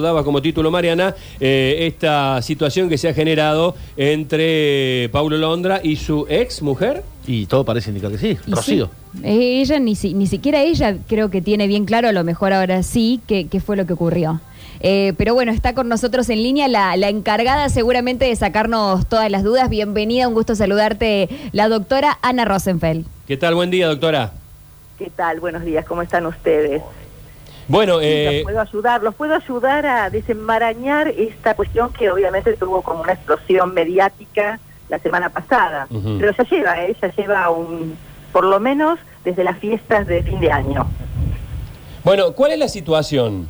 daba como título Mariana eh, esta situación que se ha generado entre Paulo Londra y su ex mujer. Y todo parece indicar que sí, Y Rocío. sí, eh, ella ni, si- ni siquiera ella creo que tiene bien claro, a lo mejor ahora sí, qué qué fue lo que ocurrió. Eh, pero bueno, está con nosotros en línea la, la encargada seguramente de sacarnos todas las dudas. Bienvenida, un gusto saludarte, la doctora Ana Rosenfeld. ¿Qué tal? Buen día, doctora. ¿Qué tal? Buenos días, ¿cómo están ustedes? Bueno, eh, los puedo ayudar, los puedo ayudar a desenmarañar esta cuestión que obviamente tuvo como una explosión mediática la semana pasada. Ujú. Pero ya lleva, ¿eh? ya lleva un, por lo menos desde las fiestas de fin de año. bueno, ¿cuál es la situación?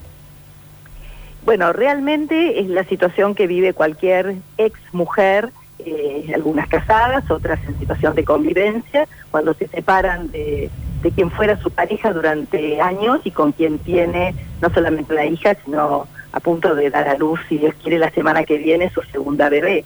Bueno, realmente es la situación que vive cualquier ex mujer, eh, algunas casadas, otras en situación de convivencia, cuando se separan de, de quien fuera su pareja durante años y con quien tiene no solamente la hija, sino a punto de dar a luz, si Dios quiere, la semana que viene su segunda bebé.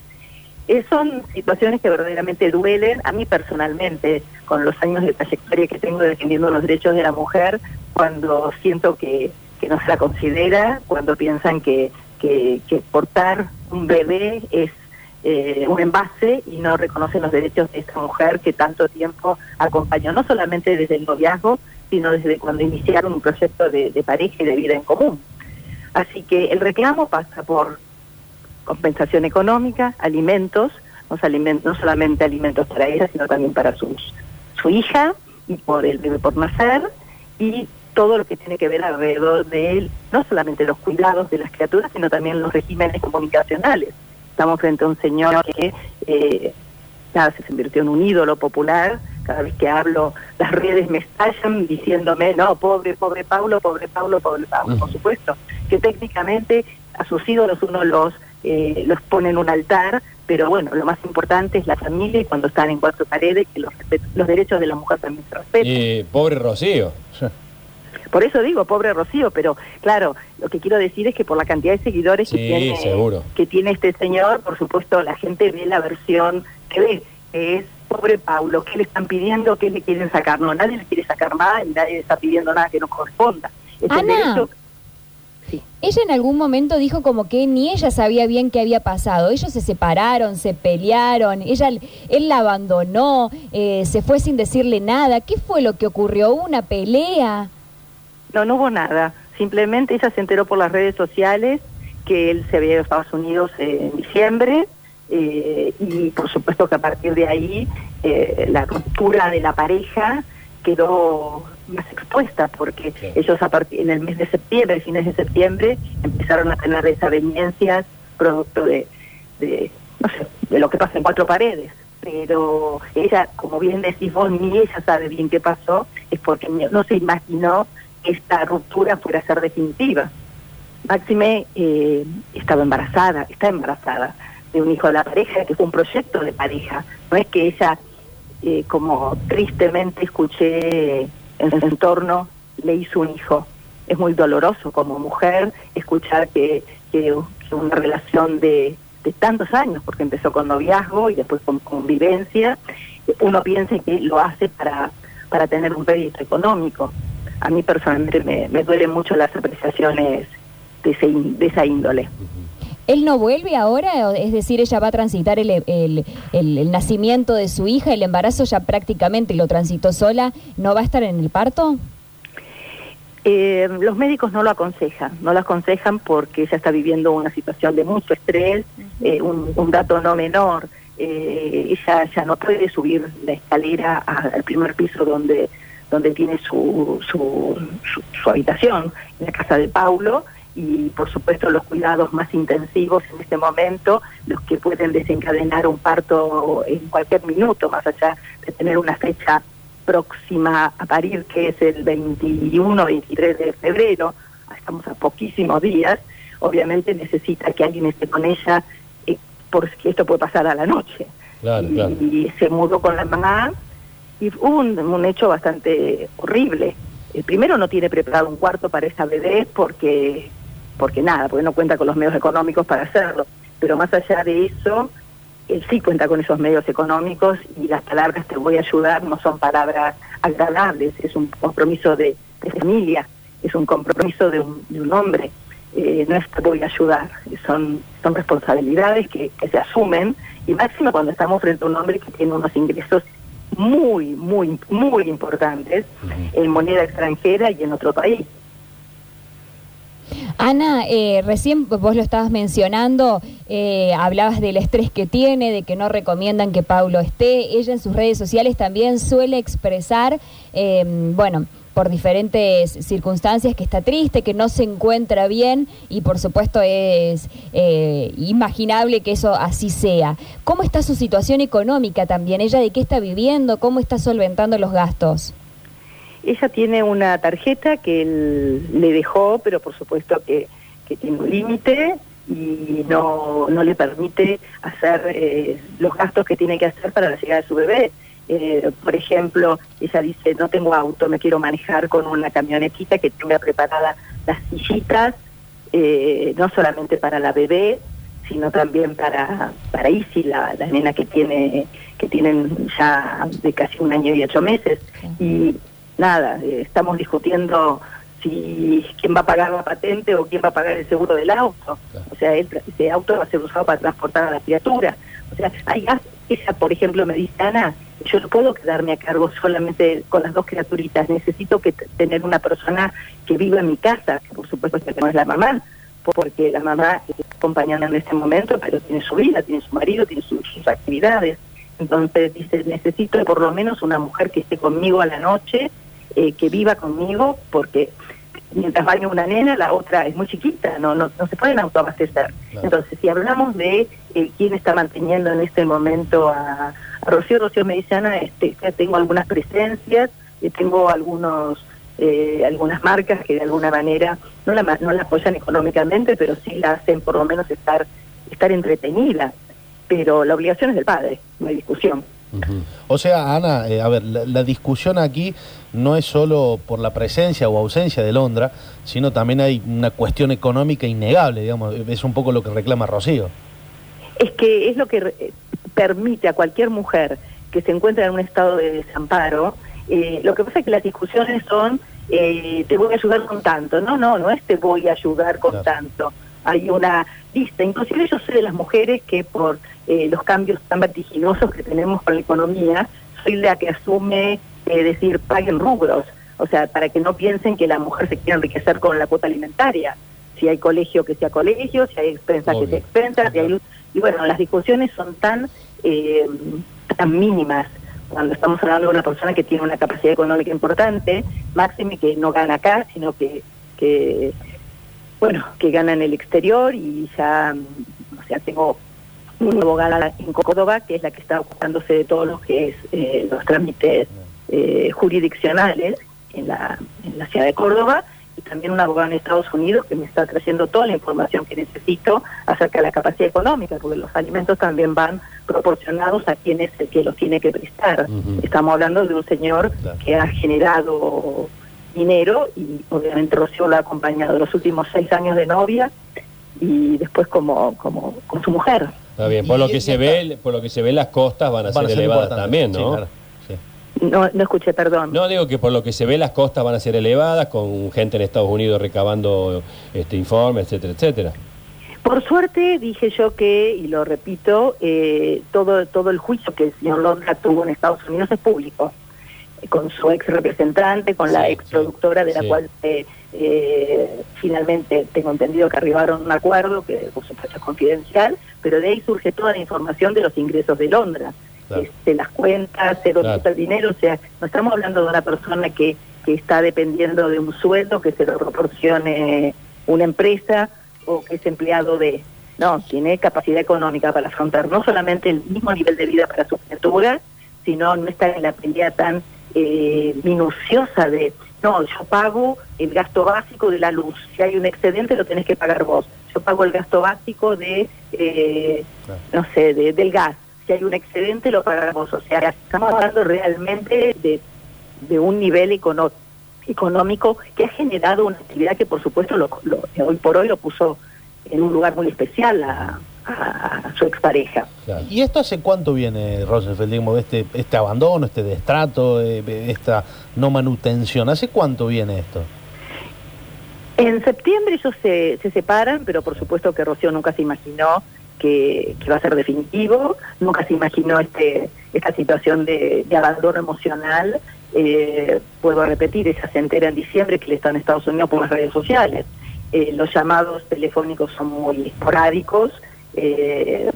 Eh, son situaciones que verdaderamente duelen a mí personalmente, con los años de trayectoria que tengo defendiendo los derechos de la mujer, cuando siento que, que no se la considera, cuando piensan que, que, que portar un bebé es eh, un envase y no reconocen los derechos de esta mujer que tanto tiempo acompañó, no solamente desde el noviazgo, sino desde cuando iniciaron un proyecto de, pareja y de vida en común. Así que el reclamo pasa por compensación económica, alimentos, no, alimentos, no solamente alimentos para ella, sino también para sus, su hija y por el bebé por nacer y todo lo que tiene que ver alrededor de él, no solamente los cuidados de las criaturas, sino también los regímenes comunicacionales. Estamos frente a un señor que eh, nada, se convirtió en un ídolo popular. Cada vez que hablo, las redes me estallan diciéndome, no, pobre, pobre Paulo, pobre Paulo, pobre Paulo. Por supuesto que técnicamente a sus ídolos uno los, eh, los pone en un altar, pero bueno, lo más importante es la familia y cuando están en cuatro paredes, que los, los derechos de la mujer también se respeten. Eh, pobre Rocío. Por eso digo, pobre Rocío, pero claro, lo que quiero decir es que por la cantidad de seguidores Sí, que, tiene, seguro. que tiene este señor, por supuesto, la gente ve la versión que ve, que es pobre Paulo, ¿qué le están pidiendo? ¿Qué le quieren sacar? No, nadie le quiere sacar nada y nadie le está pidiendo nada que no corresponda. Es el Ana. derecho- Sí. Ella en algún momento dijo como que ni ella sabía bien qué había pasado. Ellos se separaron, se pelearon, ella, él la abandonó, eh, se fue sin decirle nada. ¿Qué fue lo que ocurrió? ¿Hubo una pelea? No, no hubo nada. Simplemente ella se enteró por las redes sociales que él se había ido a Estados Unidos en diciembre eh, y por supuesto que a partir de ahí eh, la ruptura de la pareja quedó más expuesta porque Sí. ellos a partir en el mes de septiembre, fines de septiembre, empezaron a tener desavenencias producto de, de no sé, de lo que pasa en cuatro paredes. Pero ella, como bien decís vos, ni ella sabe bien qué pasó, es porque no se imaginó esta ruptura fuera a ser definitiva. Máxime eh, estaba embarazada, está embarazada de un hijo de la pareja, que fue un proyecto de pareja. No es que ella, eh, como tristemente escuché en su entorno, le hizo un hijo. Es muy doloroso como mujer escuchar que, que- una relación de, de tantos años, porque empezó con noviazgo y después con convivencia, uno piensa que lo hace para, para tener un rédito económico. A mí personalmente me, me duelen mucho las apreciaciones de, ese de esa índole. ¿Él no vuelve ahora? Es decir, ella va a transitar el, el- el- el nacimiento de su hija, el embarazo ya prácticamente lo transitó sola. ¿No va a estar en el parto? Eh, los médicos no lo aconsejan, no lo aconsejan porque ella está viviendo una situación de mucho estrés, eh, un, un dato no menor, eh, ella ya no puede subir la escalera al primer piso donde donde tiene su, su, su, su habitación, la casa de Paulo, y por supuesto los cuidados más intensivos en este momento, los que pueden desencadenar un parto en cualquier minuto, más allá de tener una fecha próxima a parir, que es el 21, 23 de febrero, estamos a poquísimos días, obviamente necesita que alguien esté con ella, eh, porque esto puede pasar a la noche. Claro, y, claro. y se mudó con la mamá, y un, un hecho bastante horrible. El primero no tiene preparado un cuarto para esa bebé porque, porque nada, porque no cuenta con los medios económicos para hacerlo. Pero más allá de eso, él sí cuenta con esos medios económicos y las palabras te voy a ayudar no son palabras agradables, es un compromiso de, familia, es un compromiso de un, de un hombre. eh, no es que voy a ayudar, son, son responsabilidades que, que se asumen y máximo cuando estamos frente a un hombre que tiene unos ingresos muy, muy, muy importantes en moneda extranjera y en otro país. Ana, eh, recién vos lo estabas mencionando, eh, hablabas del estrés que tiene, de que no recomiendan que Paulo esté. Ella en sus redes sociales también suele expresar, eh, bueno, por diferentes circunstancias que está triste, que no se encuentra bien y por supuesto es eh, imaginable que eso así sea. ¿Cómo está su situación económica también? ¿Ella de qué está viviendo? ¿Cómo está solventando los gastos? Ella tiene una tarjeta que él le dejó, pero por supuesto que, que tiene un límite y no, no le permite hacer eh, los gastos que tiene que hacer para la llegada de su bebé. Eh, por ejemplo, ella dice, no tengo auto, me quiero manejar con una camionetita que tenga preparada las sillitas, eh, no solamente para la bebé, sino también para, para Isi, la, la nena que tiene que tienen ya de casi un año y ocho meses. Y nada, eh, estamos discutiendo si quién va a pagar la patente o quién va a pagar el seguro del auto. O sea, el, ese auto va a ser usado para transportar a la criatura. O sea, hay. Ella, por ejemplo, me dice, Ana, yo no puedo quedarme a cargo solamente con las dos criaturitas. Necesito que tener una persona que viva en mi casa, que por supuesto que no es la mamá, porque la mamá está acompañando en este momento, pero tiene su vida, tiene su marido, tiene sus, actividades. Entonces dice, necesito por lo menos una mujer que esté conmigo a la noche, eh, que viva conmigo, porque mientras baña una nena, la otra es muy chiquita, no no, no se pueden autoabastecer. Claro. Entonces, si hablamos de eh, quién está manteniendo en este momento a, a Rocío, Rocío me dice, Ana, este, ya tengo algunas presencias, eh, tengo algunos eh, algunas marcas que de alguna manera no la, no la apoyan económicamente, pero sí la hacen por lo menos estar, estar entretenida. Pero la obligación es del padre, no hay discusión. O sea, Ana, eh, a ver, la, la discusión aquí no es solo por la presencia o ausencia de Londra, sino también hay una cuestión económica innegable, digamos, es un poco lo que reclama Rocío. es que es lo que eh, permite a cualquier mujer que se encuentra en un estado de desamparo. eh, lo que pasa es que las discusiones son, eh, te voy a ayudar con tanto. No, no, no es te voy a ayudar con Claro. tanto. Hay una lista. Inclusive yo sé de las mujeres que por eh, los cambios tan vertiginosos que tenemos con la economía, soy la que asume eh, decir paguen rubros. O sea, para que no piensen que la mujer se quiere enriquecer con la cuota alimentaria. Si hay colegio, que sea colegio, si hay expensa, que sea expensa, si hay. Y bueno, las discusiones son tan, eh, tan mínimas cuando estamos hablando de una persona que tiene una capacidad económica importante, máxime que no gana acá, sino que, que bueno, que gana en el exterior y ya, mm, o sea, tengo una abogada en Córdoba que es la que está ocupándose de todo lo que es eh, los trámites eh, jurisdiccionales en la, en la ciudad de Córdoba y también una abogada en Estados Unidos que me está trayendo toda la información que necesito acerca de la capacidad económica, porque los alimentos también van proporcionados a quien es el que los tiene que prestar. Estamos hablando de un señor Claro. que ha generado dinero y obviamente Rocío lo ha acompañado los últimos seis años de novia y después como, como, como su mujer. Está bien, por Y- lo que se esta- ve, por lo que se ve las costas van a Van a ser elevadas también, Sí, ¿no? claro, sí. No, no escuché, perdón. No, digo que por lo que se ve las costas van a ser elevadas, con gente en Estados Unidos recabando este informes, etcétera, etcétera. Por suerte dije yo que, y lo repito, eh, todo, todo el juicio que el señor Londra tuvo en Estados Unidos es público, con su ex representante, con la ex productora de la sí. cual eh, eh, finalmente tengo entendido que arribaron un acuerdo, que por supuesto es confidencial, pero de ahí surge toda la información de los ingresos de Londra, Claro. este, las cuentas, de dónde está el dinero, o sea, no estamos hablando de una persona que, que está dependiendo de un sueldo que se lo proporcione una empresa o que es empleado de... No, tiene capacidad económica para afrontar no solamente el mismo nivel de vida para su criatura, sino no estar en la pelea tan eh, minuciosa de, no, yo pago el gasto básico de la luz, si hay un excedente lo tenés que pagar vos, yo pago el gasto básico de, eh, Claro. no sé, de- del gas, si hay un excedente lo pagás vos, o sea, estamos hablando realmente de, de un nivel econo- económico que ha generado una actividad que por supuesto lo, lo- hoy por hoy lo puso en un lugar muy especial a, a su expareja. ¿Y esto hace cuánto viene, Rosenfeld, digamos, este, este abandono, este destrato, eh, esta no manutención? ¿Hace cuánto viene esto? En septiembre ellos se, se separan, pero por supuesto que Rocío nunca se imaginó que, que va a ser definitivo, nunca se imaginó este, esta situación de, de abandono emocional. Eh, puedo repetir, ella se entera en diciembre que él está en Estados Unidos por las redes sociales. Eh, los llamados telefónicos son muy esporádicos. Eh,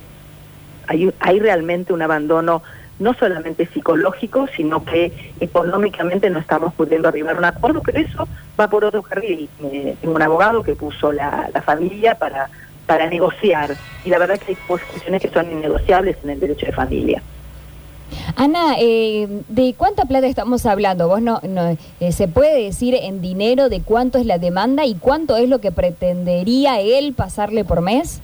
hay, hay realmente un abandono no solamente psicológico, sino que económicamente no estamos pudiendo arribar a un acuerdo, pero eso va por otro carril. Eh, tengo un abogado que puso la, familia para, para negociar, y la verdad que hay cuestiones que son innegociables en el derecho de familia. Ana, eh, ¿de cuánta plata estamos hablando? ¿Vos no, no eh, se puede decir en dinero de cuánto es la demanda y cuánto es lo que pretendería él pasarle por mes?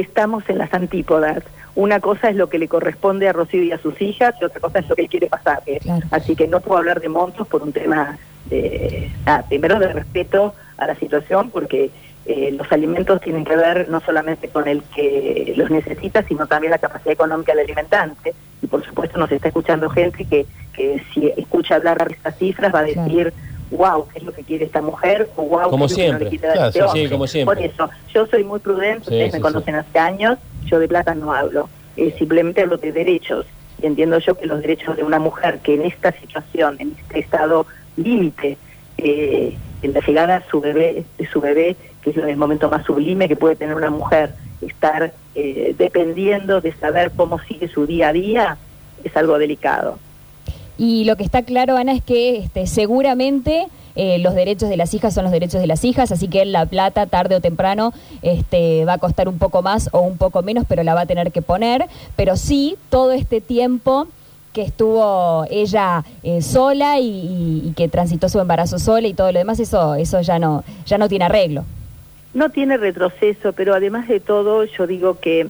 Estamos en las antípodas. Una cosa es lo que le corresponde a Rocío y a sus hijas, y otra cosa es lo que él quiere pasarle. Claro. Así que no puedo hablar de montos por un tema, de, nada, primero de respeto a la situación, porque eh, los alimentos tienen que ver no solamente con el que los necesita, sino también la capacidad económica del alimentante. Y por supuesto nos está escuchando gente que, que si escucha hablar de estas cifras va a Claro. Wow, ¿qué es lo que quiere esta mujer? O wow, Como ¿qué es lo que no siempre. Claro, este sí, hombre?". sí, como siempre. Por eso, yo soy muy prudente, ustedes me conocen hace años, yo de plata no hablo, eh, simplemente hablo de derechos. Y entiendo yo que los derechos de una mujer que en esta situación, en este estado límite, eh, en la llegada a su bebé, de su bebé, que es el momento más sublime que puede tener una mujer, estar eh, dependiendo de saber cómo sigue su día a día, es algo delicado. Y lo que está claro, Ana, es que este, seguramente eh, los derechos de las hijas son los derechos de las hijas, así que la plata, tarde o temprano, este, va a costar un poco más o un poco menos, pero la va a tener que poner. Pero sí, todo este tiempo que estuvo ella eh, sola y, y- y que transitó su embarazo sola y todo lo demás, eso, eso ya no, ya no tiene arreglo. No tiene retroceso, pero además de todo, yo digo que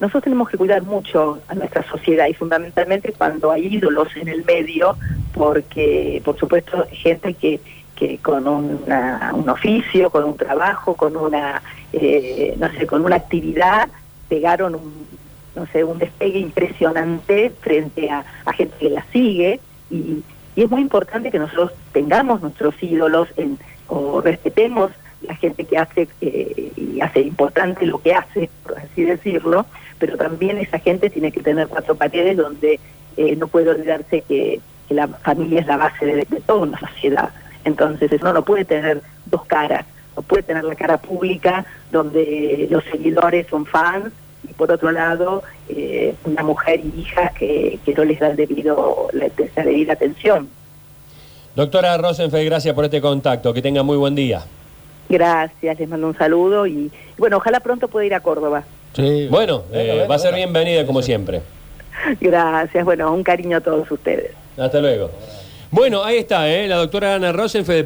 nosotros tenemos que cuidar mucho a nuestra sociedad y fundamentalmente cuando hay ídolos en el medio, porque por supuesto gente que, que con una- un oficio, con un trabajo, con una, eh, no sé, con una actividad, pegaron un, no sé, un despegue impresionante frente a, a gente que la sigue. Y, y es muy importante que nosotros tengamos nuestros ídolos en, o respetemos la gente que hace eh, y hace importante lo que hace, por así decirlo, pero también esa gente tiene que tener cuatro paredes donde eh, no puede olvidarse que, la familia es la base de, toda una sociedad. Entonces, eso no puede tener dos caras, no puede tener la cara pública donde los seguidores son fans y por otro lado eh, una mujer y hija que, no les da debido, la, la debida atención. Doctora Rosenfeld, gracias por este contacto. Que tenga muy buen día. Gracias, les mando un saludo y bueno, ojalá pronto pueda ir a Córdoba. Sí. Bueno, eh, va a ser bienvenida como siempre. Gracias, bueno, un cariño a todos ustedes. Hasta luego. Bueno, ahí está, ¿eh? la doctora Ana Rosenfeld.